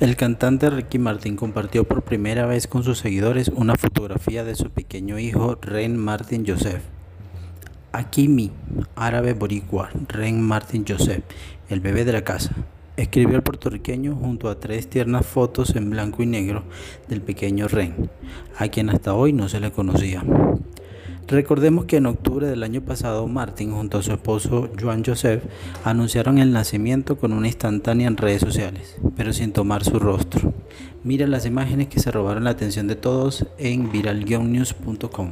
El cantante Ricky Martin compartió por primera vez con sus seguidores una fotografía de su pequeño hijo Ren Martin Joseph. Akimi, árabe boricua, Ren Martin Joseph, el bebé de la casa, escribió el puertorriqueño junto a tres tiernas fotos en blanco y negro del pequeño Ren, a quien hasta hoy no se le conocía. Recordemos que en octubre del año pasado Martin junto a su esposo Joan Joseph anunciaron el nacimiento con una instantánea en redes sociales, pero sin tomar su rostro. Mira las imágenes que se robaron la atención de todos en viralnews.com.